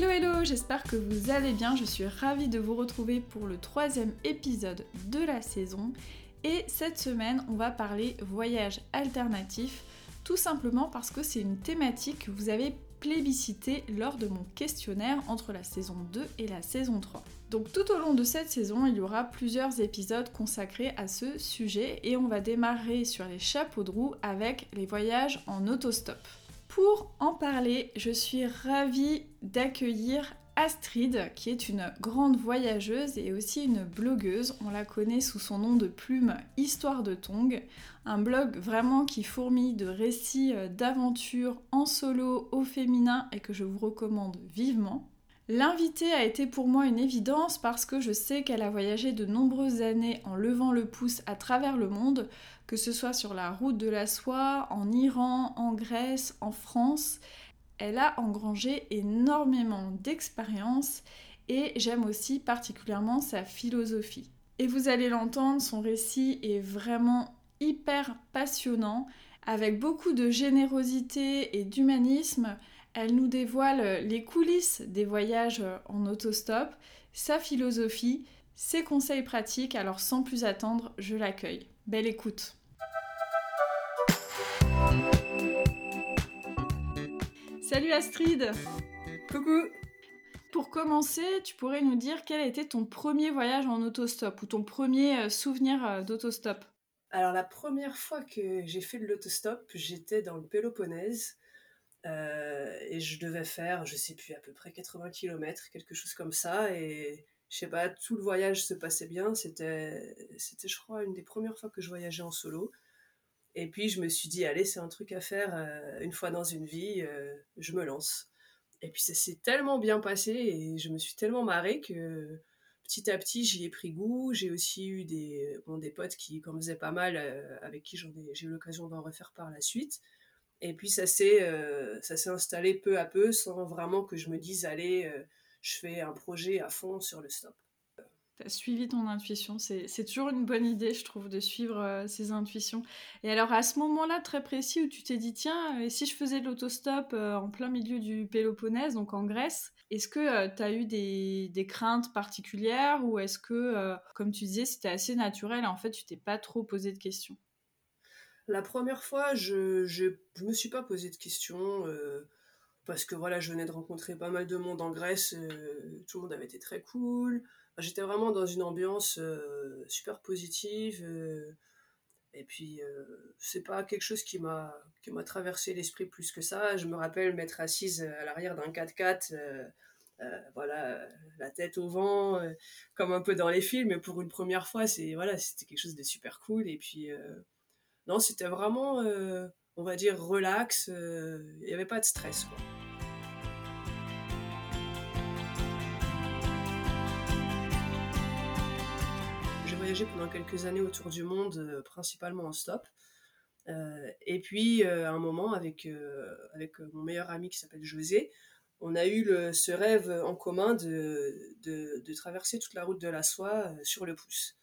Hello hello, j'espère que vous allez bien, je suis ravie de vous retrouver pour le troisième épisode de la saison et cette semaine on va parler voyage alternatif tout simplement parce que c'est une thématique que vous avez plébiscité lors de mon questionnaire entre la saison 2 et la saison 3. Donc tout au long de cette saison, il y aura plusieurs épisodes consacrés à ce sujet et on va démarrer sur les chapeaux de roue avec les voyages en autostop. Pour en parler, je suis ravie d'accueillir Astrid, qui est une grande voyageuse et aussi une blogueuse. On la connaît sous son nom de plume Histoire de Tong, un blog vraiment qui fourmille de récits euh, d'aventures en solo au féminin et que je vous recommande vivement. L'invitée a été pour moi une évidence parce que je sais qu'elle a voyagé de nombreuses années en levant le pouce à travers le monde, que ce soit sur la route de la soie, en Iran, en Grèce, en France. Elle a engrangé énormément d'expérience et j'aime aussi particulièrement sa philosophie. Et vous allez l'entendre, son récit est vraiment hyper passionnant, avec beaucoup de générosité et d'humanisme. Elle nous dévoile les coulisses des voyages en autostop, sa philosophie, ses conseils pratiques, alors sans plus attendre, je l'accueille. Belle écoute. Salut Astrid. Coucou. Pour commencer, tu pourrais nous dire quel a été ton premier voyage en autostop ou ton premier euh, souvenir euh, d'autostop? Alors la première fois que j'ai fait de l'autostop, j'étais dans le Péloponnèse euh, et je devais faire, je sais plus, à peu près 80 km, quelque chose comme ça. Et je sais pas, tout le voyage se passait bien. C'était, c'était, je crois, une des premières fois que je voyageais en solo. Et puis je me suis dit, allez, c'est un truc à faire euh, une fois dans une vie, euh, je me lance. Et puis ça s'est tellement bien passé et je me suis tellement marrée que petit à petit j'y ai pris goût. J'ai aussi eu des, bon, des potes qui en faisaient pas mal, avec qui j'en ai, j'ai eu l'occasion d'en refaire par la suite. Et puis ça s'est euh, ça s'est installé peu à peu sans vraiment que je me dise allez, euh, je fais un projet à fond sur le stop. Tu as suivi ton intuition, c'est toujours une bonne idée, je trouve, de suivre euh, ses intuitions. Et alors à ce moment-là très précis où tu t'es dit tiens, et si je faisais de l'autostop en plein milieu du Péloponnèse, donc en Grèce, est-ce que tu as eu des, des, craintes particulières ou est-ce que, comme tu disais, c'était assez naturel en fait tu t'es pas trop posé de questions? La première fois, je, je, me suis pas posé de questions euh, parce que voilà, je venais de rencontrer pas mal de monde en Grèce, euh, tout le monde avait été très cool. J'étais vraiment dans une ambiance euh, super positive. et puis, c'est pas quelque chose qui m'a qui m'a traversé l'esprit plus que ça. Je me rappelle m'être assise à l'arrière d'un 4x4. voilà, la tête au vent, comme un peu dans les films. Mais pour une première fois, c'est voilà, c'était quelque chose de super cool. Et puis, non, c'était vraiment, euh, on va dire, relax. Euh, il n'y avait pas de stress. J'ai voyagé pendant quelques années autour du monde, euh, principalement en stop. et puis, à un moment, avec, avec mon meilleur ami qui s'appelle José, on a eu ce rêve en commun de, de, traverser toute la route de la soie sur le pouce.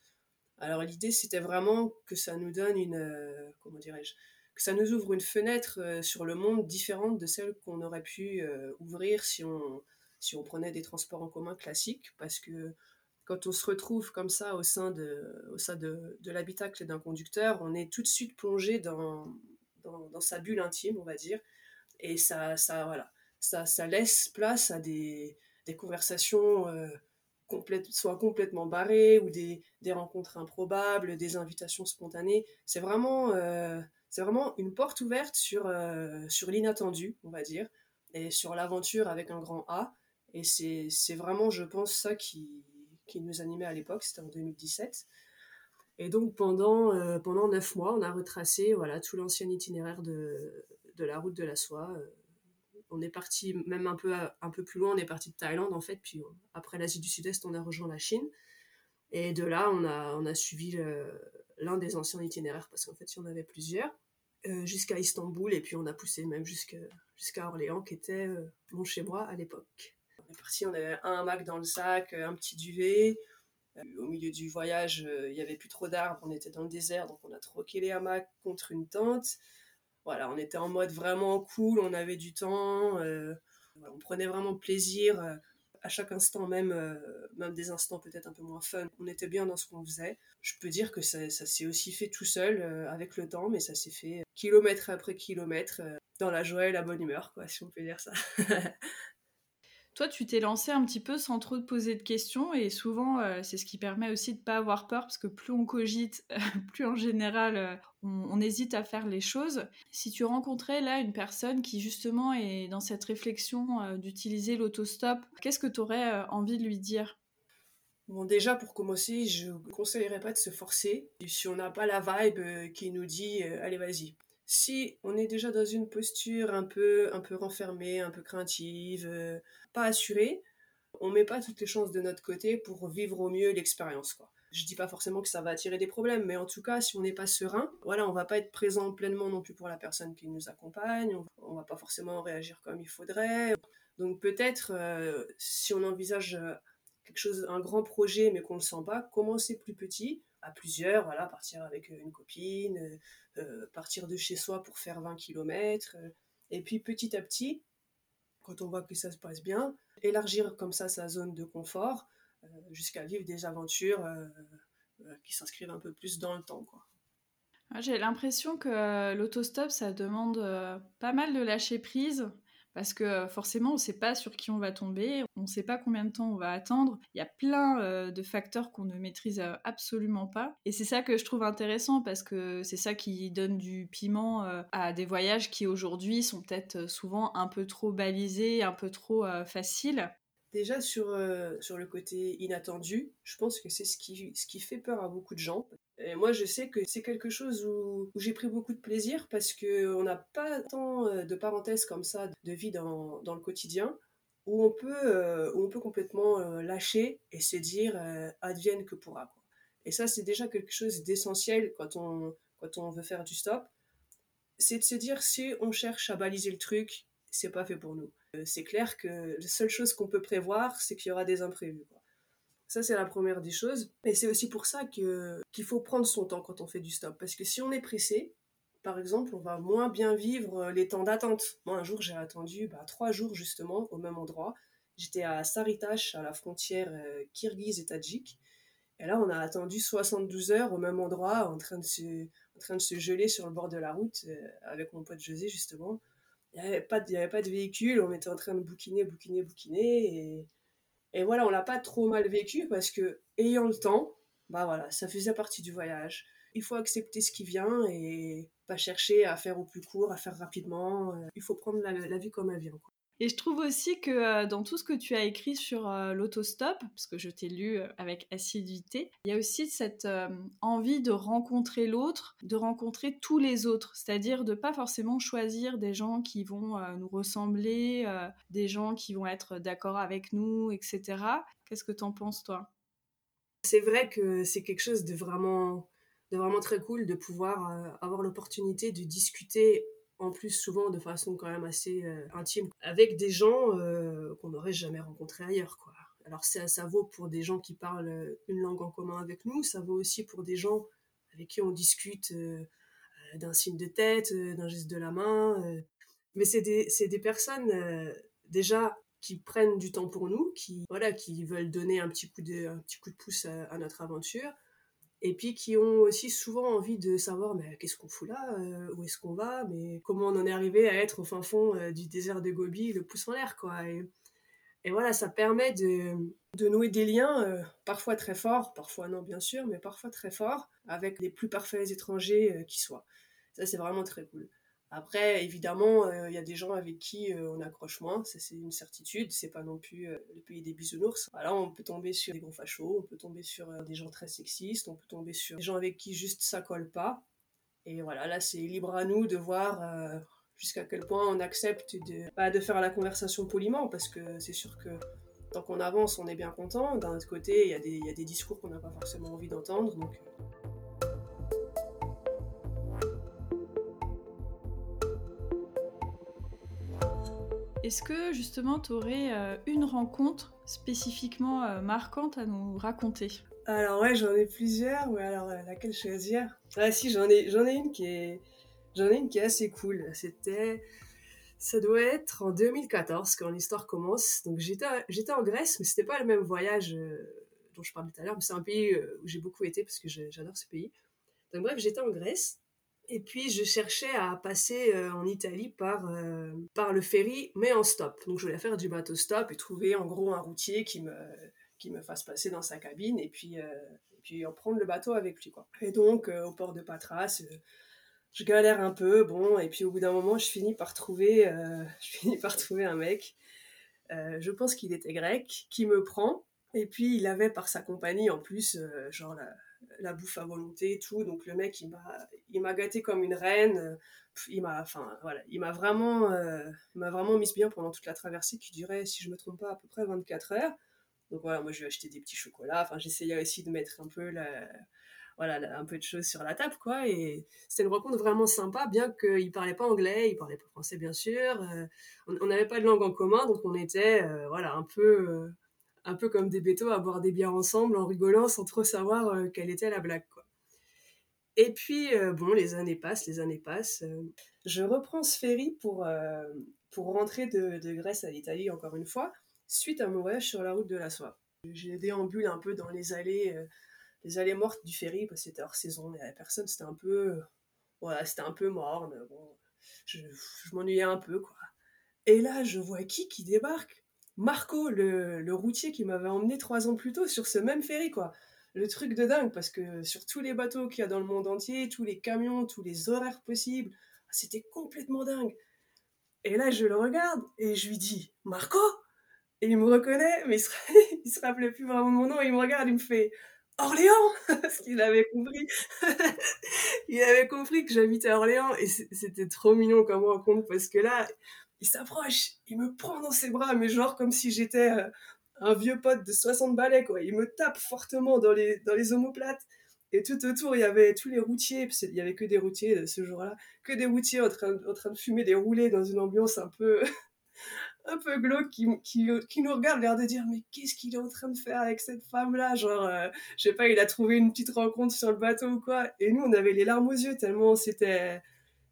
Alors l'idée c'était vraiment que ça nous donne une, euh, comment dirais-je, que ça nous ouvre une fenêtre euh, sur le monde différente de celle qu'on aurait pu euh, ouvrir si on, si on prenait des transports en commun classiques, parce que quand on se retrouve comme ça au sein de, au sein de, de l'habitacle d'un conducteur, on est tout de suite plongé dans, dans, dans, sa bulle intime, on va dire, et ça, ça, voilà, ça, ça laisse place à des, des conversations soit complètement barré ou des, des, rencontres improbables, des invitations spontanées. C'est vraiment, euh, vraiment une porte ouverte sur, euh, sur l'inattendu, on va dire, et sur l'aventure avec un grand A. Et c'est vraiment, je pense, ça qui, qui nous animait à l'époque, c'était en 2017. Et donc pendant, euh, pendant neuf mois, on a retracé voilà, tout l'ancien itinéraire de, de la route de la soie. On est parti même un peu, un peu plus loin, on est parti de Thaïlande en fait, puis après l'Asie du Sud-Est, on a rejoint la Chine. Et de là, on a, on a suivi l'un des anciens itinéraires, parce qu'en fait, il y en avait plusieurs, jusqu'à Istanbul, et puis on a poussé même jusqu'à Orléans, qui était mon chez moi à l'époque. On est parti, on avait un hamac dans le sac, un petit duvet, au milieu du voyage, euh, il n'y avait plus trop d'arbres, on était dans le désert, donc on a troqué les hamacs contre une tente. Voilà, on était en mode vraiment cool, on avait du temps, euh, on prenait vraiment plaisir euh, à chaque instant, même, même des instants peut-être un peu moins fun. On était bien dans ce qu'on faisait. Je peux dire que ça, ça s'est aussi fait tout seul avec le temps, mais ça s'est fait kilomètre après kilomètre dans la joie et la bonne humeur, quoi, si on peut dire ça. Toi, tu t'es lancé un petit peu sans trop te poser de questions et souvent, euh, c'est ce qui permet aussi de ne pas avoir peur parce que plus on cogite, plus en général, euh, on, hésite à faire les choses. Si tu rencontrais là une personne qui justement est dans cette réflexion euh, d'utiliser l'autostop, qu'est-ce que tu aurais envie de lui dire? Bon, déjà, pour commencer, je ne conseillerais pas de se forcer. Si on n'a pas la vibe qui nous dit allez, vas-y, si on est déjà dans une posture un peu, un peu renfermée, un peu craintive, euh, pas assurée, on met pas toutes les chances de notre côté pour vivre au mieux l'expérience. Quoi. Je dis pas forcément que ça va attirer des problèmes, mais en tout cas, si on n'est pas serein, voilà, on va pas être présent pleinement non plus pour la personne qui nous accompagne, on, va pas forcément réagir comme il faudrait. Donc peut-être, euh, si on envisage euh, quelque chose, un grand projet, mais qu'on le sent pas, commencer plus petit, à plusieurs, voilà, partir avec une copine, partir de chez soi pour faire 20 km. Euh, et puis petit à petit, quand on voit que ça se passe bien, élargir comme ça sa zone de confort euh, jusqu'à vivre des aventures qui s'inscrivent un peu plus dans le temps. Quoi. J'ai l'impression que l'autostop, ça demande pas mal de lâcher prise parce que euh, forcément, on ne sait pas sur qui on va tomber, on ne sait pas combien de temps on va attendre. Il y a plein euh, de facteurs qu'on ne maîtrise euh, absolument pas. Et c'est ça que je trouve intéressant parce que c'est ça qui donne du piment à des voyages qui aujourd'hui sont peut-être souvent un peu trop balisés, un peu trop faciles. Déjà sur, sur le côté inattendu, je pense que c'est ce qui, ce qui fait peur à beaucoup de gens. Et moi, je sais que c'est quelque chose où, j'ai pris beaucoup de plaisir parce qu'on n'a pas tant euh, de parenthèses comme ça de vie dans, dans le quotidien où on peut, euh, où on peut complètement euh, lâcher et se dire advienne que pourra. Et ça, c'est déjà quelque chose d'essentiel quand on, quand on veut faire du stop. C'est de se dire si on cherche à baliser le truc, c'est pas fait pour nous. c'est clair que la seule chose qu'on peut prévoir, c'est qu'il y aura des imprévus. Ça, c'est la première des choses. Et c'est aussi pour ça que, qu'il faut prendre son temps quand on fait du stop. Parce que si on est pressé, par exemple, on va moins bien vivre euh, les temps d'attente. Moi, un jour, j'ai attendu bah, trois jours justement au même endroit. J'étais à Saritash, à la frontière euh, kirghize et tadjik. Et là, on a attendu 72 heures au même endroit, en train de se, en train de se geler sur le bord de la route, euh, avec mon pote José, justement. Il n'y avait, avait pas de véhicule, on était en train de bouquiner, bouquiner, bouquiner. Et et voilà, on l'a pas trop mal vécu parce que, ayant le temps, bah voilà, ça faisait partie du voyage. Il faut accepter ce qui vient et pas chercher à faire au plus court, à faire rapidement. Il faut prendre la, vie comme elle vient. Et je trouve aussi que euh, dans tout ce que tu as écrit sur euh, l'autostop, parce que je t'ai lu euh, avec assiduité, il y a aussi cette envie de rencontrer l'autre, de rencontrer tous les autres, c'est-à-dire de pas forcément choisir des gens qui vont nous ressembler, des gens qui vont être d'accord avec nous, etc. Qu'est-ce que t'en penses toi? C'est vrai que c'est quelque chose de vraiment, de vraiment très cool de pouvoir avoir l'opportunité de discuter en plus souvent de façon quand même assez euh, intime, avec des gens euh, qu'on n'aurait jamais rencontrés ailleurs. Quoi. Alors ça, ça vaut pour des gens qui parlent euh, une langue en commun avec nous, ça vaut aussi pour des gens avec qui on discute d'un signe de tête, d'un geste de la main. mais c'est des, des, personnes déjà qui prennent du temps pour nous, qui, voilà, qui veulent donner un petit coup de, un petit coup de pouce à notre aventure et puis qui ont aussi souvent envie de savoir mais qu'est-ce qu'on fout là, euh, où est-ce qu'on va, mais comment on en est arrivé à être au fin fond euh, du désert de Gobi, le pouce en l'air quoi. Et, voilà, ça permet de, de nouer des liens euh, parfois très forts, parfois non bien sûr, mais parfois très forts avec les plus parfaits étrangers qui soient. Ça c'est vraiment très cool. Après, évidemment, euh, il y a des gens avec qui euh, on accroche moins, ça c'est une certitude, c'est pas non plus euh, le pays des bisounours. Voilà, on peut tomber sur des gros fachos, on peut tomber sur des gens très sexistes, on peut tomber sur des gens avec qui juste ça colle pas. Et voilà, là c'est libre à nous de voir jusqu'à quel point on accepte de, bah, de faire la conversation poliment, parce que c'est sûr que tant qu'on avance, on est bien content. D'un autre côté, il y, y, a des discours qu'on n'a pas forcément envie d'entendre. Donc... Est-ce que justement tu aurais euh, une rencontre spécifiquement euh, marquante à nous raconter? Alors ouais, j'en ai plusieurs, mais alors euh, laquelle choisir? Ah si, j'en ai, j'en ai une qui est, j'en ai une qui est assez cool. C'était, ça doit être en 2014 quand l'histoire commence. Donc j'étais, j'étais en Grèce, mais c'était pas le même voyage dont je parlais tout à l'heure. Mais c'est un pays où j'ai beaucoup été parce que j'adore ce pays. Donc bref, j'étais en Grèce. Et puis je cherchais à passer en Italie par, par le ferry, mais en stop. Donc je voulais faire du bateau stop et trouver en gros un routier qui me, qui me fasse passer dans sa cabine et puis, et puis en prendre le bateau avec lui. Quoi. Et donc au port de Patras, je galère un peu, bon, et puis au bout d'un moment, je finis par trouver, euh, je finis par trouver un mec, euh, je pense qu'il était grec, qui me prend, et puis il avait par sa compagnie en plus, euh, genre la, la, bouffe à volonté et tout, donc le mec, il m'a, il m'a gâté comme une reine, il m'a, enfin voilà, il m'a vraiment, il m'a vraiment mis bien pendant toute la traversée qui durait, si je me trompe pas, à peu près 24 heures. Donc voilà, moi je ai acheté des petits chocolats, enfin j'essayais aussi de mettre un peu la voilà, un peu de choses sur la table, quoi. Et c'était une rencontre vraiment sympa, bien qu'il parlait pas anglais, il parlait pas français, bien sûr. Euh, on n'avait pas de langue en commun, donc on était, euh, voilà, un peu, euh, un peu comme des bétos à boire des bières ensemble, en rigolant, sans trop savoir quelle était la blague, quoi. Et puis, bon, les années passent, les années passent. je reprends ce ferry pour, pour rentrer de, Grèce à l'Italie, encore une fois, suite à mon voyage sur la route de la soie. J'ai déambulé un peu dans les allées les allées mortes du ferry, parce que c'était hors saison, il n'y avait personne, c'était un peu. Voilà, c'était un peu morne. Bon, je, m'ennuyais un peu, quoi. Et là, je vois qui qui débarque Marco, le, routier qui m'avait emmené trois ans plus tôt sur ce même ferry, quoi. Le truc de dingue, parce que sur tous les bateaux qu'il y a dans le monde entier, tous les camions, tous les horaires possibles, c'était complètement dingue. Et là, je le regarde et je lui dis Marco Et il me reconnaît, mais il se, se rappelait plus vraiment de mon nom. Et il me regarde, il me fait Orléans Parce qu'il avait compris. il avait compris que j'habitais Orléans et c'était trop mignon comme rencontre parce que là, il s'approche, il me prend dans ses bras, mais genre comme si j'étais euh, un vieux pote de 60 balais, quoi. Il me tape fortement dans les, dans les omoplates. Et tout autour, il y avait tous les routiers, parce qu'il y avait que des routiers euh, ce jour-là, que des routiers en train, en train de fumer des roulés dans une ambiance un peu, un peu glauque qui, qui, qui nous regarde, l'air de dire mais qu'est-ce qu'il est en train de faire avec cette femme-là? Genre, euh, je sais pas, il a trouvé une petite rencontre sur le bateau ou quoi. Et nous, on avait les larmes aux yeux tellement c'était.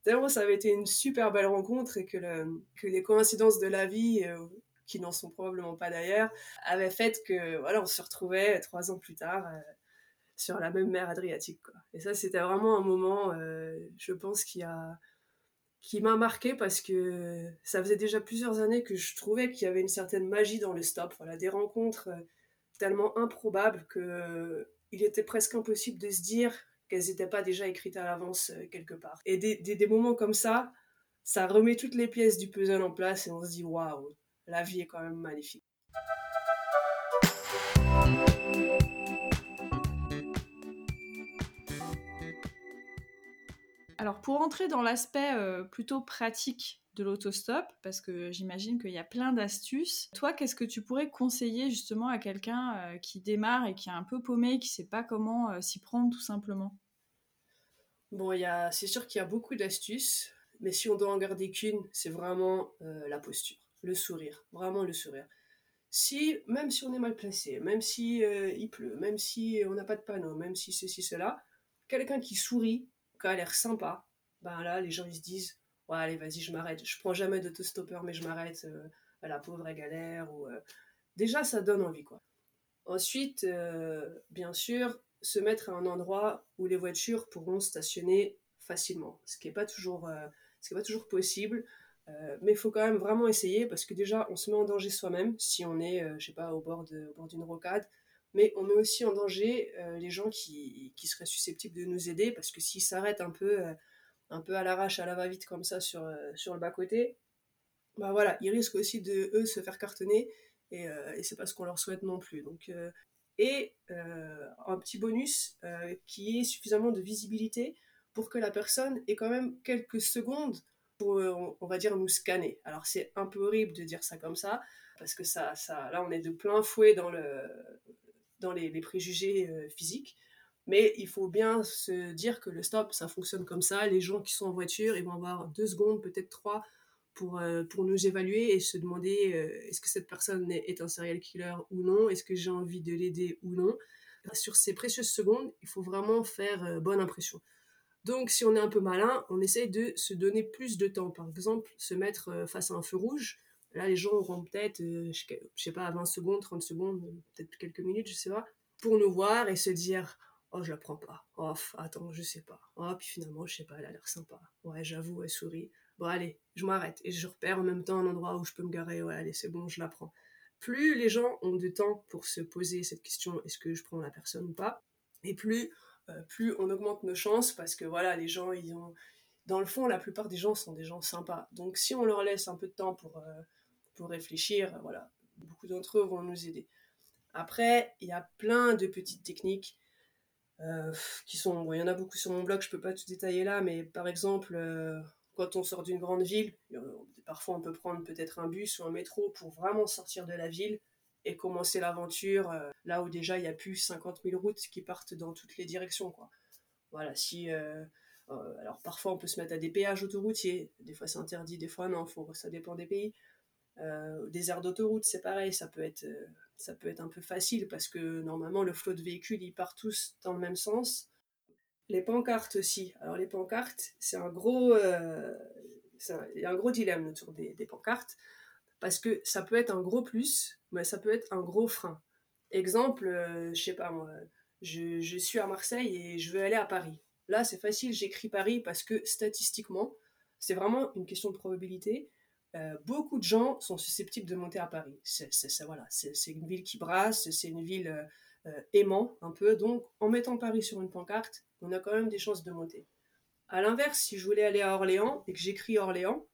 Tellement ça avait été une super belle rencontre et que, le, que les coïncidences de la vie, euh, qui n'en sont probablement pas d'ailleurs, avaient fait que voilà, on se retrouvait trois ans plus tard euh, sur la même mer Adriatique. Quoi. Et ça, c'était vraiment un moment, je pense, qui a qui m'a marqué parce que ça faisait déjà plusieurs années que je trouvais qu'il y avait une certaine magie dans le stop. Voilà, des rencontres euh, tellement improbables que euh, il était presque impossible de se dire qu'elles n'étaient pas déjà écrites à l'avance euh, quelque part. Et des, des, moments comme ça, ça remet toutes les pièces du puzzle en place et on se dit waouh, la vie est quand même magnifique. Alors pour entrer dans l'aspect euh, plutôt pratique de l'autostop, parce que j'imagine qu'il y a plein d'astuces, toi qu'est-ce que tu pourrais conseiller justement à quelqu'un euh, qui démarre et qui est un peu paumé, qui ne sait pas comment euh, s'y prendre tout simplement? Bon, c'est sûr qu'il y a beaucoup d'astuces, mais si on doit en garder qu'une, c'est vraiment la posture, le sourire, vraiment le sourire. Si, même si on est mal placé, même si il pleut, même si on n'a pas de panneau, même si ceci, cela, quelqu'un qui sourit, qui a l'air sympa, ben là, les gens ils se disent ouais, allez, vas-y, je m'arrête. Je prends jamais d'autostopper, mais je m'arrête. Euh, la pauvre galère. Ou, euh, Déjà, ça donne envie, quoi. Ensuite, euh, bien sûr, se mettre à un endroit où les voitures pourront stationner facilement, ce qui n'est pas toujours, pas toujours possible. mais il faut quand même vraiment essayer parce que déjà, on se met en danger soi-même si on est, je sais pas, au bord d'une rocade mais on met aussi en danger les gens qui, qui, seraient susceptibles de nous aider, parce que s'ils s'arrêtent un peu, un peu à l'arrache, à la va-vite comme ça sur, euh, sur le bas-côté, bah voilà, ils risquent aussi de, eux, se faire cartonner, et, et c'est pas ce qu'on leur souhaite non plus. Donc, et un petit bonus qui est suffisamment de visibilité pour que la personne ait quand même quelques secondes pour, on va dire, nous scanner. Alors c'est un peu horrible de dire ça comme ça, parce que ça, ça, là on est de plein fouet dans, le, dans les, préjugés physiques. Mais il faut bien se dire que le stop, ça fonctionne comme ça. Les gens qui sont en voiture, ils vont avoir deux secondes, peut-être trois, pour, euh, pour nous évaluer et se demander euh, est-ce que cette personne est un serial killer ou non, est-ce que j'ai envie de l'aider ou non? Sur ces précieuses secondes, il faut vraiment faire euh, bonne impression. Donc si on est un peu malin, on essaye de se donner plus de temps. Par exemple, se mettre face à un feu rouge. Là, les gens auront peut-être, je sais pas, 20 secondes, 30 secondes, peut-être quelques minutes, je sais pas, pour nous voir et se dire Oh, je la prends pas. Oh, attends, je sais pas. Oh, puis finalement, je sais pas, elle a l'air sympa. Ouais, j'avoue, elle sourit bon allez, je m'arrête et je repère en même temps un endroit où je peux me garer, ouais allez c'est bon, je la prends. Plus les gens ont du temps pour se poser cette question, est-ce que je prends la personne ou pas, et plus, euh, plus on augmente nos chances parce que voilà, les gens, ils ont... Dans le fond, la plupart des gens sont des gens sympas. Donc si on leur laisse un peu de temps pour, euh, pour réfléchir, voilà, beaucoup d'entre eux vont nous aider. Après, il y a plein de petites techniques qui sont... il y en a beaucoup sur mon blog, je peux pas tout détailler là, mais par exemple quand on sort d'une grande ville, parfois on peut prendre peut-être un bus ou un métro pour vraiment sortir de la ville et commencer l'aventure euh, là où déjà il y a plus 50 000 routes qui partent dans toutes les directions. Quoi. Voilà, si. Euh, euh, alors parfois on peut se mettre à des péages autoroutiers, des fois c'est interdit, des fois non, faut, ça dépend des pays. des aires d'autoroute, c'est pareil, ça peut, être, ça peut être un peu facile parce que normalement le flot de véhicules ils partent tous dans le même sens les pancartes aussi. Alors les pancartes, c'est un gros, euh, un gros dilemme autour des, pancartes parce que ça peut être un gros plus, mais ça peut être un gros frein. Exemple, euh, je sais pas moi, je, suis à Marseille et je veux aller à Paris. Là, c'est facile, j'écris Paris parce que statistiquement, c'est vraiment une question de probabilité. Euh, beaucoup de gens sont susceptibles de monter à Paris. C'est, voilà, c'est, une ville qui brasse, c'est une ville aimant un peu. Donc, en mettant Paris sur une pancarte, on a quand même des chances de monter. À l'inverse, si je voulais aller à Orléans et que j'écris Orléans,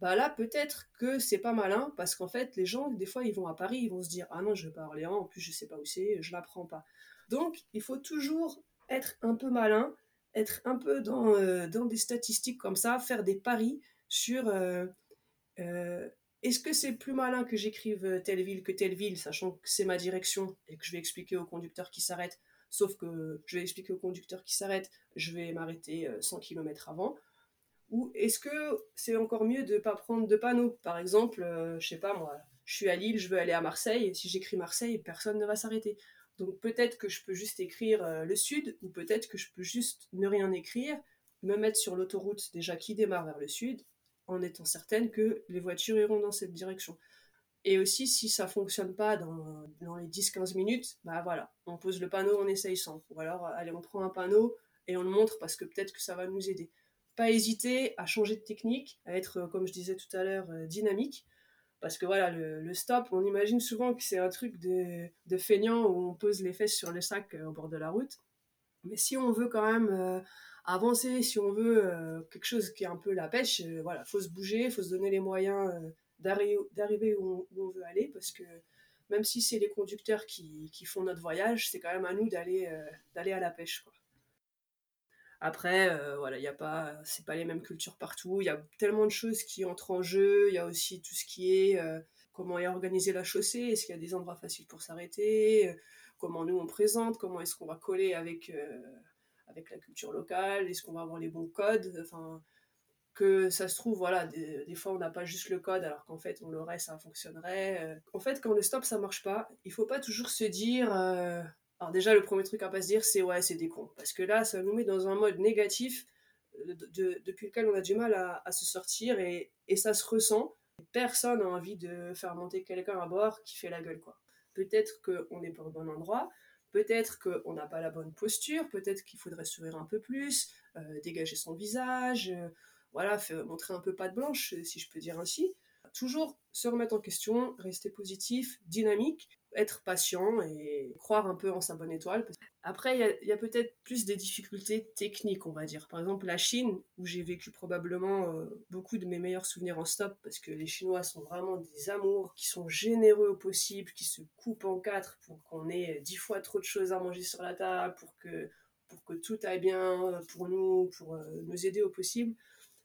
bah là peut-être que c'est pas malin parce qu'en fait les gens des fois ils vont à Paris, ils vont se dire ah non je vais pas à Orléans, en plus je sais pas où c'est, je l'apprends pas. Donc il faut toujours être un peu malin, être un peu dans, euh, dans des statistiques comme ça, faire des paris sur euh, euh, est-ce que c'est plus malin que j'écrive telle ville que telle ville, sachant que c'est ma direction et que je vais expliquer au conducteur qui s'arrête? Sauf que je vais expliquer au conducteur qui s'arrête, je vais m'arrêter 100 euh, km avant. Ou est-ce que c'est encore mieux de ne pas prendre de panneaux? Par exemple, euh, je sais pas moi, je suis à Lille, je veux aller à Marseille, et si j'écris Marseille, personne ne va s'arrêter. Donc peut-être que je peux juste écrire euh, le sud, ou peut-être que je peux juste ne rien écrire, me mettre sur l'autoroute déjà qui démarre vers le sud, en étant certaine que les voitures iront dans cette direction. Et aussi, si ça fonctionne pas dans, les 10-15 minutes, bah voilà, on pose le panneau, on essaye sans. Ou alors, allez, on prend un panneau et on le montre parce que peut-être que ça va nous aider. Pas hésiter à changer de technique, à être, comme je disais tout à l'heure, euh, dynamique. Parce que voilà, le, stop, on imagine souvent que c'est un truc de, de, feignant où on pose les fesses sur le sac euh, au bord de la route. Mais si on veut quand même euh, avancer, si on veut quelque chose qui est un peu la pêche, voilà, faut se bouger, faut se donner les moyens d'arriver où, on veut aller, parce que même si c'est les conducteurs qui, qui, font notre voyage, c'est quand même à nous d'aller euh, d'aller à la pêche. Quoi. Après, euh, voilà, il y a pas, c'est pas les mêmes cultures partout. Il y a tellement de choses qui entrent en jeu. Il y a aussi tout ce qui est euh, comment est organisée la chaussée. Est-ce qu'il y a des endroits faciles pour s'arrêter Comment nous on présente Comment est-ce qu'on va coller avec avec la culture locale Est-ce qu'on va avoir les bons codes Enfin, que ça se trouve, voilà, des, fois on n'a pas juste le code alors qu'en fait on l'aurait, ça fonctionnerait. Euh. En fait, quand le stop ça marche pas, il faut pas toujours se dire. Euh, alors, déjà, le premier truc à pas se dire, c'est ouais, c'est des cons. Parce que là, ça nous met dans un mode négatif euh, depuis lequel on a du mal à, se sortir et, ça se ressent. Personne n'a envie de faire monter quelqu'un à bord qui fait la gueule, quoi. Peut-être qu'on n'est pas au bon endroit, peut-être qu'on n'a pas la bonne posture, peut-être qu'il faudrait sourire un peu plus, dégager son visage voilà, montrer un peu patte blanche, si je peux dire ainsi. Toujours se remettre en question, rester positif, dynamique, être patient et croire un peu en sa bonne étoile. Après, il y a, peut-être plus des difficultés techniques, on va dire. Par exemple, la Chine, où j'ai vécu probablement euh, beaucoup de mes meilleurs souvenirs en stop, parce que les Chinois sont vraiment des amours, qui sont généreux au possible, qui se coupent en quatre pour qu'on ait dix fois trop de choses à manger sur la table, pour que, pour que tout aille bien pour nous, pour euh, nous aider au possible.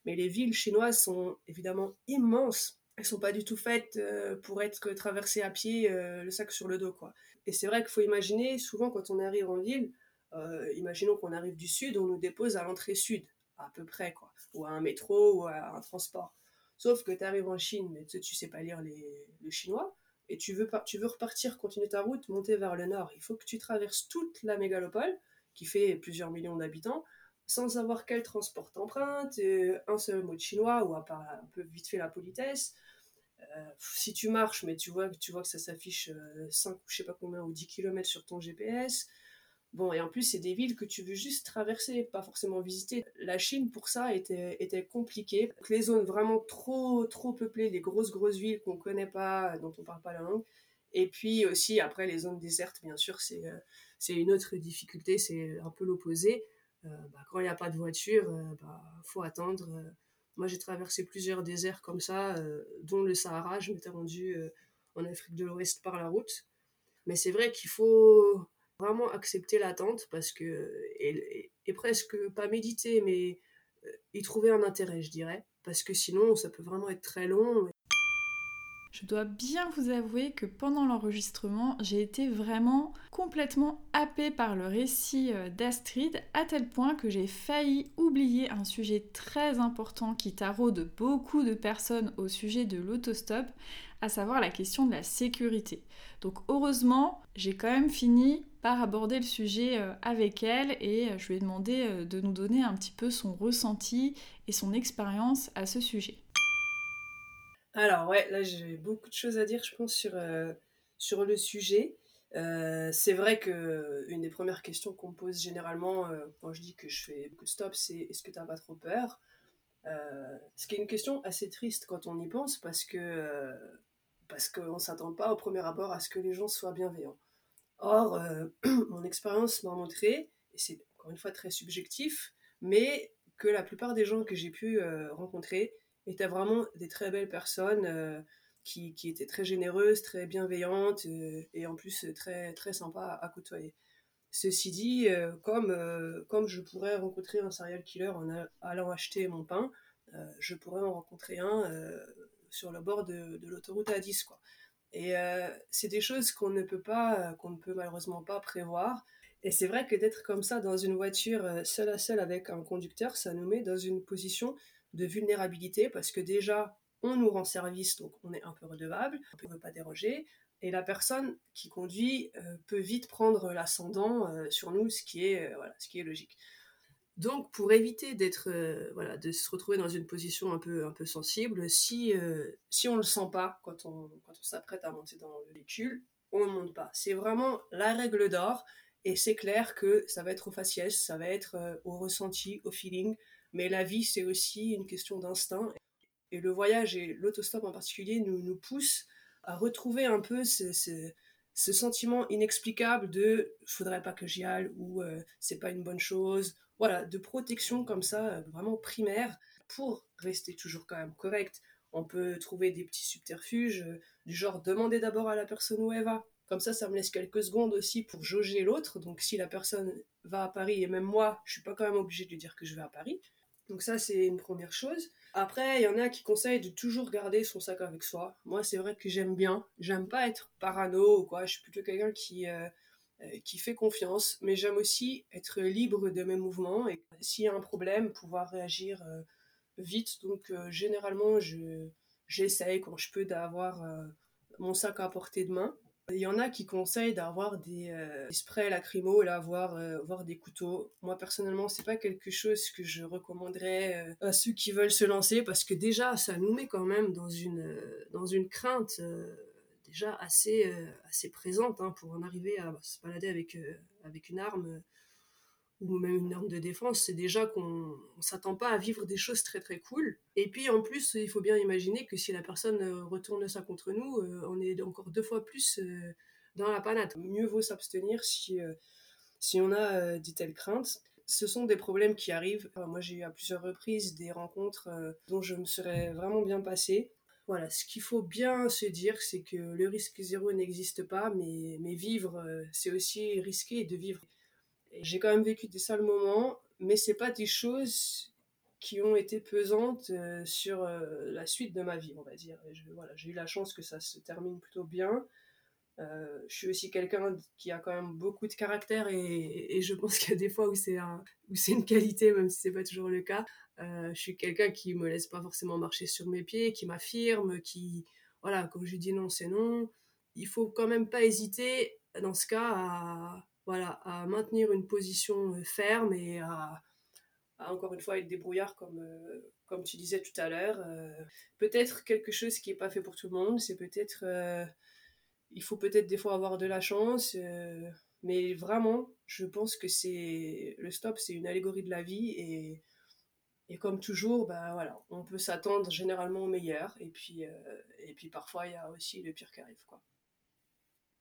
Mais les villes chinoises sont évidemment immenses. Elles sont pas du tout faites euh, pour être traversées à pied, euh, le sac sur le dos, quoi. Et c'est vrai qu'il faut imaginer, souvent quand on arrive en ville, euh, imaginons qu'on arrive du sud, on nous dépose à l'entrée sud, à peu près, quoi, ou à un métro, ou à un transport. Sauf que tu arrives en Chine, mais tu, sais pas lire les, le chinois, et tu veux, tu veux repartir, continuer ta route, monter vers le nord. Il faut que tu traverses toute la mégalopole, qui fait plusieurs millions d'habitants, sans savoir quel transport t'empruntes, un seul mot de chinois, ou à part un peu vite fait la politesse. Euh, si tu marches, mais tu vois, que ça s'affiche 5 euh, je sais pas combien, ou 10 km sur ton GPS. Bon, et en plus, c'est des villes que tu veux juste traverser, pas forcément visiter. La Chine, pour ça, était, compliquée. Les zones vraiment trop, trop peuplées, les grosses, grosses villes qu'on connaît pas, dont on parle pas la langue. Et puis aussi, après, les zones désertes, bien sûr, c'est euh, une autre difficulté, c'est un peu l'opposé. Euh, bah, quand il n'y a pas de voiture, il euh, bah, faut attendre. Moi, j'ai traversé plusieurs déserts comme ça, dont le Sahara. Je m'étais rendu en Afrique de l'Ouest par la route. Mais c'est vrai qu'il faut vraiment accepter l'attente parce que et, presque pas méditer mais euh, y trouver un intérêt je dirais parce que sinon ça peut vraiment être très long je dois bien vous avouer que pendant l'enregistrement, j'ai été vraiment complètement happée par le récit euh, d'Astrid, à tel point que j'ai failli oublier un sujet très important qui taraude beaucoup de personnes au sujet de l'autostop, à savoir la question de la sécurité. Donc heureusement, j'ai quand même fini par aborder le sujet euh, avec elle et euh, je lui ai demandé de nous donner un petit peu son ressenti et son expérience à ce sujet. Alors ouais, là j'ai beaucoup de choses à dire je pense sur, sur le sujet. c'est vrai que une des premières questions qu'on pose généralement quand je dis que je fais beaucoup de stop, c'est est-ce que tu n'as pas trop peur? Ce qui est une question assez triste quand on y pense parce que parce qu'on ne s'attend pas au premier abord à ce que les gens soient bienveillants. Or, euh, mon expérience m'a montré, et c'est encore une fois très subjectif, mais que la plupart des gens que j'ai pu euh, rencontrer étaient vraiment des très belles personnes euh, qui, qui, étaient très généreuses, très bienveillantes et en plus très, très sympas à, côtoyer. Ceci dit, comme, comme je pourrais rencontrer un serial killer en allant acheter mon pain, je pourrais en rencontrer un sur le bord de, de l'autoroute A10. Quoi. Et euh, c'est des choses qu'on ne peut pas, qu'on ne peut malheureusement pas prévoir. Et c'est vrai que d'être comme ça dans une voiture euh, seul à seul avec un conducteur, ça nous met dans une position de vulnérabilité parce que déjà, on nous rend service, donc on est un peu redevable, on ne peut pas déroger. Et la personne qui conduit euh, peut vite prendre l'ascendant sur nous, ce qui est, voilà, ce qui est logique. Donc, pour éviter d'être, euh, voilà, de se retrouver dans une position un peu, un peu sensible, si, euh, si on le sent pas quand on, quand on s'apprête à monter dans le véhicule, on ne monte pas. C'est vraiment la règle d'or, et c'est clair que ça va être au faciès, ça va être euh, au ressenti, au feeling, mais la vie, c'est aussi une question d'instinct. Et le voyage et l'autostop en particulier nous, nous poussent à retrouver un peu ce, sentiment inexplicable de faudrait pas que j'y aille ou c'est pas une bonne chose voilà, de protection comme ça, euh, vraiment primaire, pour rester toujours quand même correct. On peut trouver des petits subterfuges, euh, du genre demander d'abord à la personne où elle va. Comme ça, ça me laisse quelques secondes aussi pour jauger l'autre. Donc si la personne va à Paris, et même moi, je suis pas quand même obligée de lui dire que je vais à Paris. Donc ça, c'est une première chose. Après, il y en a qui conseillent de toujours garder son sac avec soi. Moi, c'est vrai que j'aime bien. J'aime pas être parano ou quoi. Je suis plutôt quelqu'un qui, euh, euh, qui fait confiance, mais j'aime aussi être libre de mes mouvements et s'il y a un problème, pouvoir réagir euh, vite. Donc généralement, je, j'essaye quand je peux d'avoir mon sac à portée de main. Il y en a qui conseillent d'avoir des, sprays lacrymaux, là, voire, voire, des couteaux. Moi, personnellement, c'est pas quelque chose que je recommanderais à ceux qui veulent se lancer parce que déjà, ça nous met quand même dans une, dans une crainte déjà assez, euh, assez présente hein, pour en arriver à se balader avec, euh, avec une arme euh, ou même une arme de défense, c'est déjà qu'on ne s'attend pas à vivre des choses très très cool. Et puis en plus, il faut bien imaginer que si la personne retourne ça contre nous, on est encore deux fois plus dans la panade. Mieux vaut s'abstenir si, si on a des telles craintes. Ce sont des problèmes qui arrivent. moi, j'ai eu à plusieurs reprises des rencontres dont je me serais vraiment bien passée voilà, ce qu'il faut bien se dire, c'est que le risque zéro n'existe pas, mais, mais vivre, euh, c'est aussi risquer de vivre. J'ai quand même vécu des sales moments, mais c'est pas des choses qui ont été pesantes sur la suite de ma vie, on va dire. voilà, j'ai eu la chance que ça se termine plutôt bien. Euh, je suis aussi quelqu'un qui a quand même beaucoup de caractère et, je pense qu'il y a des fois où c'est un, une qualité, même si c'est pas toujours le cas. Euh, je suis quelqu'un qui me laisse pas forcément marcher sur mes pieds, qui m'affirme, qui, voilà, quand je dis non, c'est non. Il faut quand même pas hésiter, dans ce cas, à, voilà, à maintenir une position ferme et à, encore une fois être débrouillard comme, euh, comme tu disais tout à l'heure. peut-être quelque chose qui est pas fait pour tout le monde, c'est peut-être il faut peut-être des fois avoir de la chance, euh, mais vraiment, je pense que c'est le stop, c'est une allégorie de la vie et, et comme toujours, bah voilà, on peut s'attendre généralement au meilleur et puis, euh, et puis parfois il y a aussi le pire qui arrive quoi.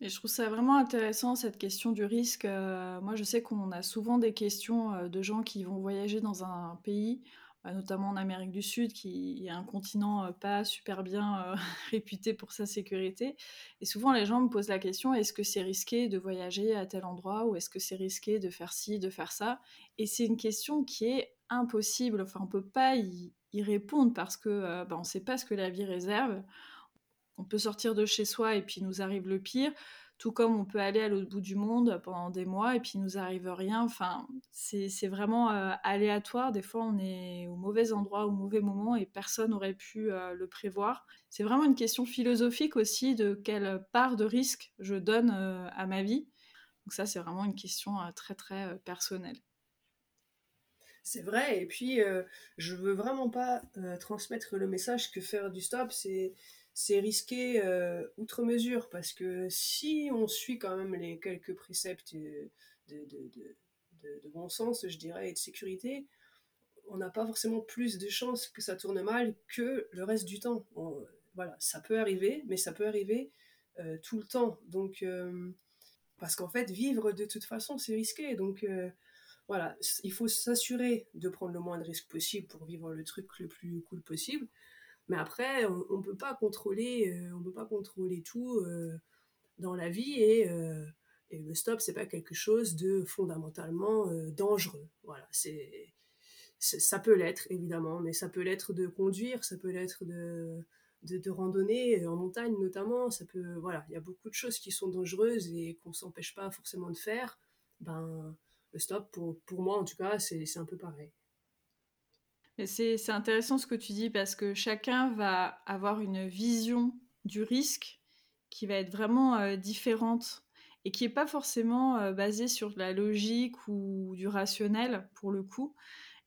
Et je trouve ça vraiment intéressant cette question du risque. Euh, moi, je sais qu'on a souvent des questions de gens qui vont voyager dans un pays bah, notamment en Amérique du Sud, qui est un continent euh, pas super bien euh, réputé pour sa sécurité. Et souvent, les gens me posent la question est-ce que c'est risqué de voyager à tel endroit ou est-ce que c'est risqué de faire ci, de faire ça? Et c'est une question qui est impossible. Enfin, on peut pas y, répondre parce que euh, bah, on ne sait pas ce que la vie réserve. On peut sortir de chez soi et puis nous arrive le pire tout comme on peut aller à l'autre bout du monde pendant des mois et puis nous arrive rien. Enfin, c'est vraiment euh, aléatoire. Des fois, on est au mauvais endroit, au mauvais moment et personne n'aurait pu euh, le prévoir. C'est vraiment une question philosophique aussi de quelle part de risque je donne euh, à ma vie. Donc ça, c'est vraiment une question très très personnelle. C'est vrai, et puis je veux vraiment pas transmettre le message que faire du stop, c'est c'est risqué euh, outre mesure parce que si on suit quand même les quelques préceptes de, bon sens, je dirais, et de sécurité, on n'a pas forcément plus de chances que ça tourne mal que le reste du temps. voilà, ça peut arriver, mais ça peut arriver euh, tout le temps. Donc, euh, parce qu'en fait, vivre de toute façon, c'est risqué. Donc, voilà, il faut s'assurer de prendre le moins de risques possible pour vivre le truc le plus cool possible. Mais après, on, ne peut pas contrôler, euh, on peut pas contrôler tout euh, dans la vie et, euh, et le stop, c'est pas quelque chose de fondamentalement dangereux. Voilà, c'est ça peut l'être évidemment, mais ça peut l'être de conduire, ça peut l'être de, de, randonner en montagne notamment. Ça peut, voilà, il y a beaucoup de choses qui sont dangereuses et qu'on s'empêche pas forcément de faire. Ben, le stop, pour, pour moi en tout cas, c'est un peu pareil. C'est intéressant ce que tu dis parce que chacun va avoir une vision du risque qui va être vraiment euh, différente et qui n'est pas forcément euh, basée sur la logique ou du rationnel pour le coup.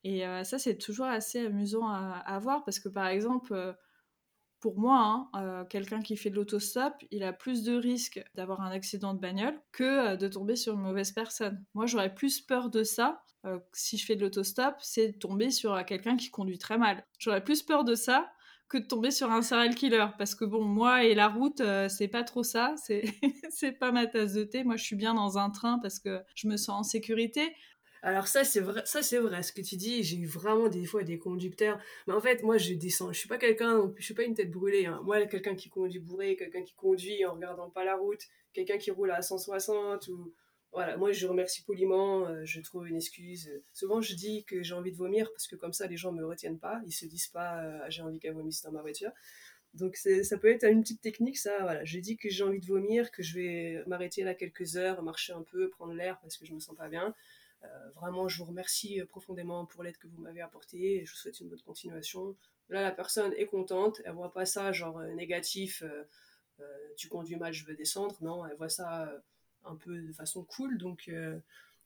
Et euh, ça, c'est toujours assez amusant à, voir parce que par exemple, pour moi, hein, quelqu'un qui fait de l'autostop, il a plus de risques d'avoir un accident de bagnole que de tomber sur une mauvaise personne. Moi, j'aurais plus peur de ça euh, si je fais de l'autostop, c'est de tomber sur euh, quelqu'un qui conduit très mal. J'aurais plus peur de ça que de tomber sur un serial killer. Parce que bon moi et la route euh, c'est pas trop ça. C'est pas ma tasse de thé. Moi je suis bien dans un train parce que je me sens en sécurité. Alors ça c'est vrai ça c'est vrai ce que tu dis. J'ai eu vraiment des fois des conducteurs. Mais en fait moi je descends je suis pas quelqu'un je suis pas une tête brûlée hein. moi quelqu'un qui conduit bourré quelqu'un qui conduit en regardant pas la route quelqu'un qui roule à 160 ou voilà, moi je remercie poliment, euh, je trouve une excuse. Souvent je dis que j'ai envie de vomir parce que comme ça les gens me retiennent pas, ils se disent pas euh, ah, j'ai envie qu'elle vomisse dans ma voiture. Donc ça peut être une petite technique ça, voilà. Je dis que j'ai envie de vomir, que je vais m'arrêter là quelques heures, marcher un peu, prendre l'air parce que je me sens pas bien. Euh, vraiment je vous remercie profondément pour l'aide que vous m'avez apportée et je vous souhaite une bonne continuation. Là la personne est contente, elle voit pas ça genre négatif, tu conduis mal, je veux descendre. Non, elle voit ça un peu de façon cool. Donc, euh,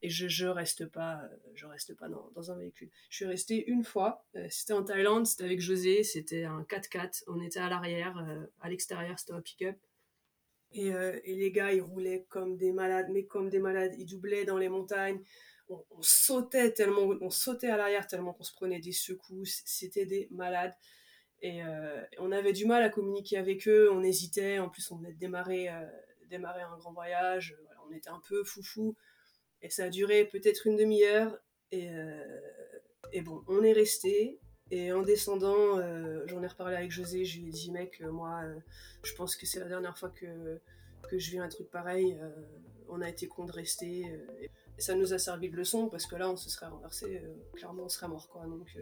et je, je reste pas, je reste pas dans, dans un véhicule. Je suis restée une fois. Euh, c'était en Thaïlande, c'était avec José, c'était un 4x4. On était à l'arrière, euh, à l'extérieur, c'était un pick-up. Et, et, les gars, ils roulaient comme des malades, mais comme des malades. Ils doublaient dans les montagnes. On, sautait tellement, on sautait à l'arrière tellement qu'on se prenait des secousses. C'était des malades. Et on avait du mal à communiquer avec eux. On hésitait. En plus, on venait de démarrer, démarrer un grand voyage on était un peu foufou. Et ça a duré peut-être une demi-heure. Et, euh, bon, on est resté. Et en descendant, euh, j'en ai reparlé avec José. Je lui ai dit, mec, euh, moi, je pense que c'est la dernière fois que, que je vis un truc pareil, on a été con de rester. et ça nous a servi de leçon parce que là, on se serait renversé, clairement, on serait mort. Quoi. Donc,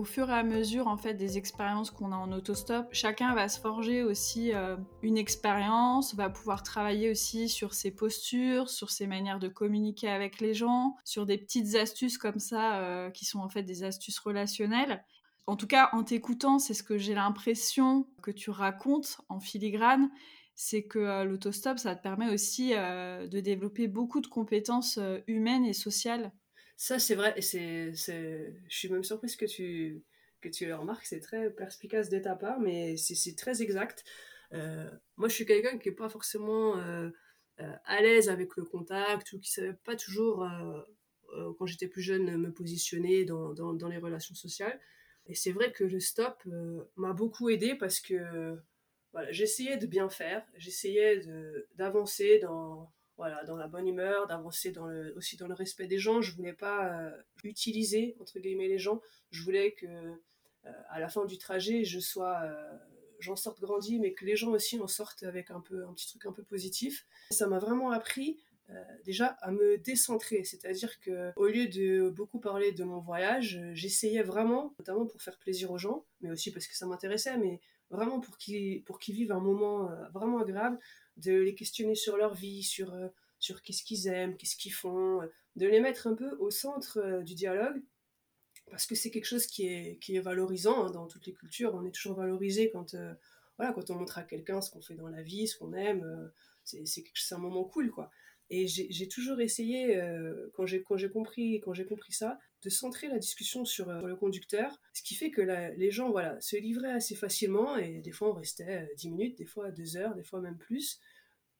au fur et à mesure en fait des expériences qu'on a en autostop, chacun va se forger aussi euh, une expérience, va pouvoir travailler aussi sur ses postures, sur ses manières de communiquer avec les gens, sur des petites astuces comme ça euh, qui sont en fait des astuces relationnelles. En tout cas, en t'écoutant, c'est ce que j'ai l'impression que tu racontes en filigrane, c'est que euh, l'autostop, ça te permet aussi de développer beaucoup de compétences humaines et sociales ça, c'est vrai, c'est, je suis même surprise que tu, que tu le remarques, c'est très perspicace de ta part, mais c'est très exact. Euh, moi, je suis quelqu'un qui n'est pas forcément euh, euh, à l'aise avec le contact ou qui ne savait pas toujours, quand j'étais plus jeune, me positionner dans, dans, dans les relations sociales. Et c'est vrai que le stop m'a beaucoup aidé parce que voilà, j'essayais de bien faire, j'essayais d'avancer dans voilà, dans la bonne humeur, d'avancer aussi dans le respect des gens. Je voulais pas euh, utiliser entre guillemets les gens. Je voulais que euh, à la fin du trajet, je sois, euh, j'en sorte grandi, mais que les gens aussi en sortent avec un peu un petit truc un peu positif. Ça m'a vraiment appris déjà à me décentrer, c'est-à-dire que au lieu de beaucoup parler de mon voyage, j'essayais vraiment, notamment pour faire plaisir aux gens, mais aussi parce que ça m'intéressait, mais vraiment pour qu'ils vivent un moment vraiment agréable, de les questionner sur leur vie, sur, euh, sur qu'est-ce qu'ils aiment, qu'est-ce qu'ils font, euh, de les mettre un peu au centre euh, du dialogue, parce que c'est quelque chose qui est, qui est valorisant hein, dans toutes les cultures. On est toujours valorisé quand, voilà, quand on montre à quelqu'un ce qu'on fait dans la vie, ce qu'on aime. c'est, c'est, un moment cool, quoi. Et j'ai, toujours essayé, quand, j'ai, compris, compris ça, de centrer la discussion sur, le conducteur, ce qui fait que les gens voilà, se livraient assez facilement, et des fois on restait 10 minutes, des fois 2 heures, des fois même plus.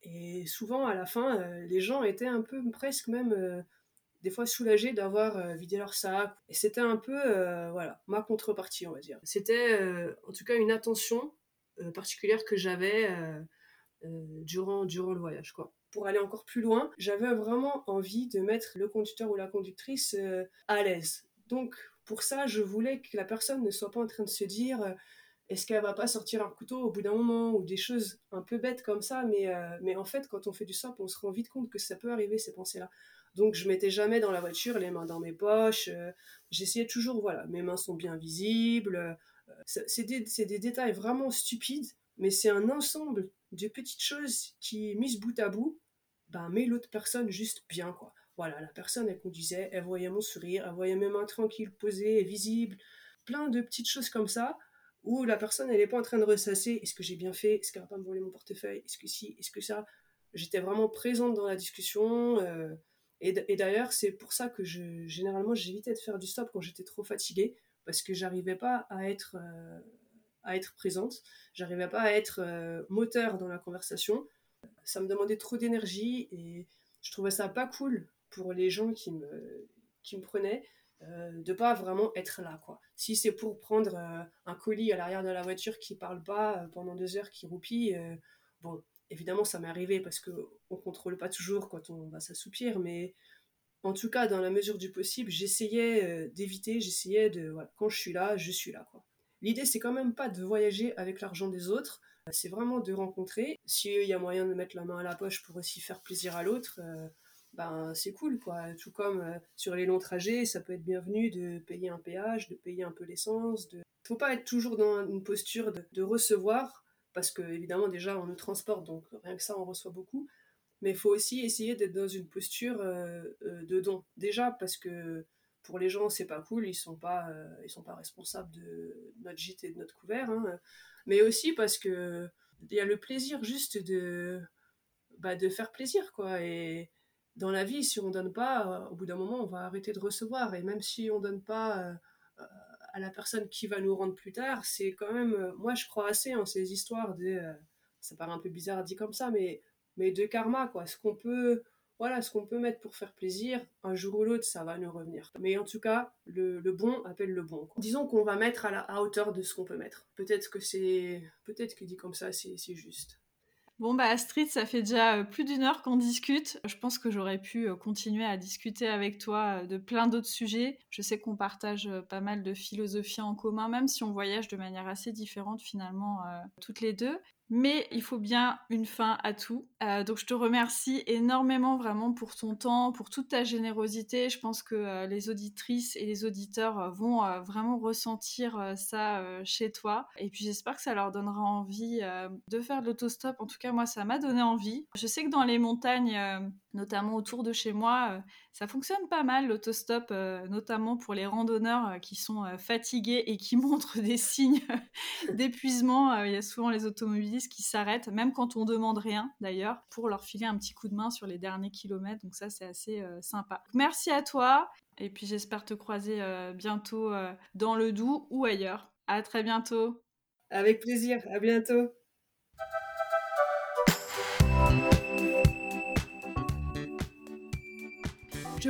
Et souvent, à la fin, euh, les gens étaient un peu presque même euh, des fois soulagés d'avoir euh, vidé leur sac. Et c'était un peu, voilà, ma contrepartie, on va dire. C'était en tout cas une attention particulière que j'avais durant, durant le voyage. Pour aller encore plus loin, j'avais vraiment envie de mettre le conducteur ou la conductrice à l'aise. Donc, pour ça, je voulais que la personne ne soit pas en train de se dire est-ce qu'elle va pas sortir un couteau au bout d'un moment ou des choses un peu bêtes comme ça mais, euh, mais en fait quand on fait du stop on se rend vite compte que ça peut arriver ces pensées là donc je mettais jamais dans la voiture les mains dans mes poches euh, j'essayais toujours voilà mes mains sont bien visibles euh, c'est des, des, détails vraiment stupides mais c'est un ensemble de petites choses qui mises bout à bout ben met l'autre personne juste bien quoi. Voilà la personne elle conduisait elle voyait mon sourire elle voyait mes mains tranquilles posées visibles plein de petites choses comme ça où la personne, n'est pas en train de ressasser est-ce que j'ai bien fait? Est-ce qu'elle va pas me voler mon portefeuille? Est-ce que si? Est-ce que ça? J'étais vraiment présente dans la discussion. Euh, et, d'ailleurs, c'est pour ça que je, généralement, j'évitais de faire du stop quand j'étais trop fatiguée, parce que j'arrivais pas à être, euh, à être présente, j'arrivais pas à être euh, moteur dans la conversation. Ça me demandait trop d'énergie et je trouvais ça pas cool pour les gens qui me, qui me prenaient euh, de pas vraiment être là quoi. Si c'est pour prendre euh, un colis à l'arrière de la voiture qui parle pas euh, pendant deux heures, qui roupille, bon, évidemment ça m'est arrivé parce que on contrôle pas toujours quand on va s'assoupir, mais en tout cas dans la mesure du possible, j'essayais d'éviter, j'essayais de quand je suis là, je suis là. L'idée c'est quand même pas de voyager avec l'argent des autres, c'est vraiment de rencontrer. S'il y a moyen de mettre la main à la poche pour aussi faire plaisir à l'autre ben c'est cool quoi. Tout comme euh, sur les longs trajets, ça peut être bienvenu de payer un péage, de payer un peu l'essence. De... Faut pas être toujours dans une posture de, recevoir, parce que évidemment déjà on nous transporte, donc rien que ça on reçoit beaucoup. Mais faut aussi essayer d'être dans une posture euh, euh, de don. Déjà parce que pour les gens c'est pas cool, ils sont pas ils sont pas responsables de notre gîte et de notre couvert, hein. mais aussi parce que il y a le plaisir juste de bah, de faire plaisir quoi dans la vie, si on donne pas, euh, au bout d'un moment, on va arrêter de recevoir. Et même si on donne pas euh, euh, à la personne qui va nous rendre plus tard, c'est quand même. moi, je crois assez en ces histoires de. ça paraît un peu bizarre dit comme ça, mais, mais de karma, quoi. Ce qu'on peut. Voilà, ce qu'on peut mettre pour faire plaisir, un jour ou l'autre, ça va nous revenir. Mais en tout cas, le, bon appelle le bon. Disons qu'on va mettre à la hauteur de ce qu'on peut mettre. Peut-être que c'est, peut-être que dit comme ça, c'est juste. Bon bah Astrid, ça fait déjà euh, plus d'une heure qu'on discute. Je pense que j'aurais pu euh, continuer à discuter avec toi euh, de plein d'autres sujets. Je sais qu'on partage pas mal de philosophie en commun, même si on voyage de manière assez différente finalement toutes les deux. Mais il faut bien une fin à tout. Euh, donc je te remercie énormément vraiment pour ton temps, pour toute ta générosité. Je pense que euh, les auditrices et les auditeurs euh, vont vraiment ressentir ça chez toi. Et puis j'espère que ça leur donnera envie de faire de l'autostop. En tout cas, moi, ça m'a donné envie. Je sais que dans les montagnes, notamment autour de chez moi, ça fonctionne pas mal l'autostop, notamment pour les randonneurs qui sont fatigués et qui montrent des signes d'épuisement. Il y a souvent les automobilistes qui s'arrêtent, même quand on demande rien d'ailleurs, pour leur filer un petit coup de main sur les derniers kilomètres. Donc ça, c'est assez euh, sympa. Merci à toi, et puis j'espère te croiser euh, bientôt euh, dans le Doubs ou ailleurs. À très bientôt. Avec plaisir, à bientôt.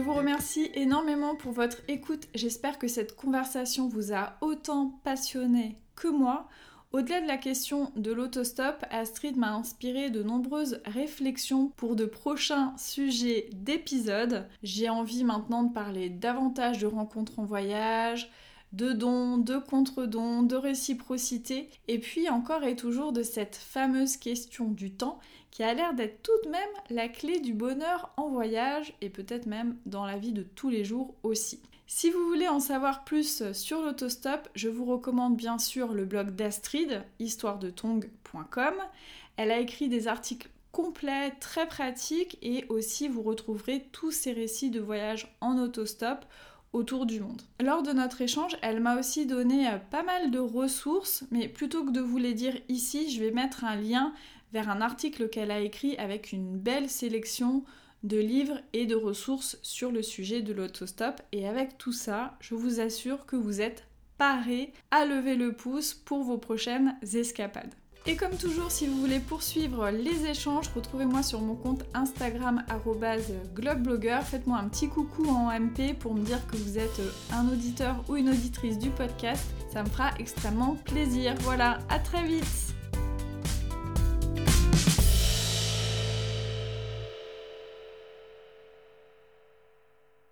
Je vous remercie énormément pour votre écoute. J'espère que cette conversation vous a autant passionné que moi. Au-delà de la question de l'autostop, Astrid m'a inspiré de nombreuses réflexions pour de prochains sujets d'épisodes. J'ai envie maintenant de parler davantage de rencontres en voyage, de dons, de contre-dons, de réciprocité, et puis encore et toujours de cette fameuse question du temps qui a l'air d'être tout de même la clé du bonheur en voyage et peut-être même dans la vie de tous les jours aussi. Si vous voulez en savoir plus sur l'autostop, je vous recommande bien sûr le blog d'Astrid, histoiredetong.com. Elle a écrit des articles complets, très pratiques et aussi vous retrouverez tous ses récits de voyage en autostop autour du monde. Lors de notre échange, elle m'a aussi donné euh, pas mal de ressources, mais plutôt que de vous les dire ici, je vais mettre un lien vers un article qu'elle a écrit avec une belle sélection de livres et de ressources sur le sujet de l'autostop. Et avec tout ça, je vous assure que vous êtes parés à lever le pouce pour vos prochaines escapades. Et comme toujours, si vous voulez poursuivre les échanges, retrouvez-moi sur mon compte Instagram globeblogger. Faites-moi un petit coucou en MP pour me dire que vous êtes un auditeur ou une auditrice du podcast. Ça me fera extrêmement plaisir. Voilà, à très vite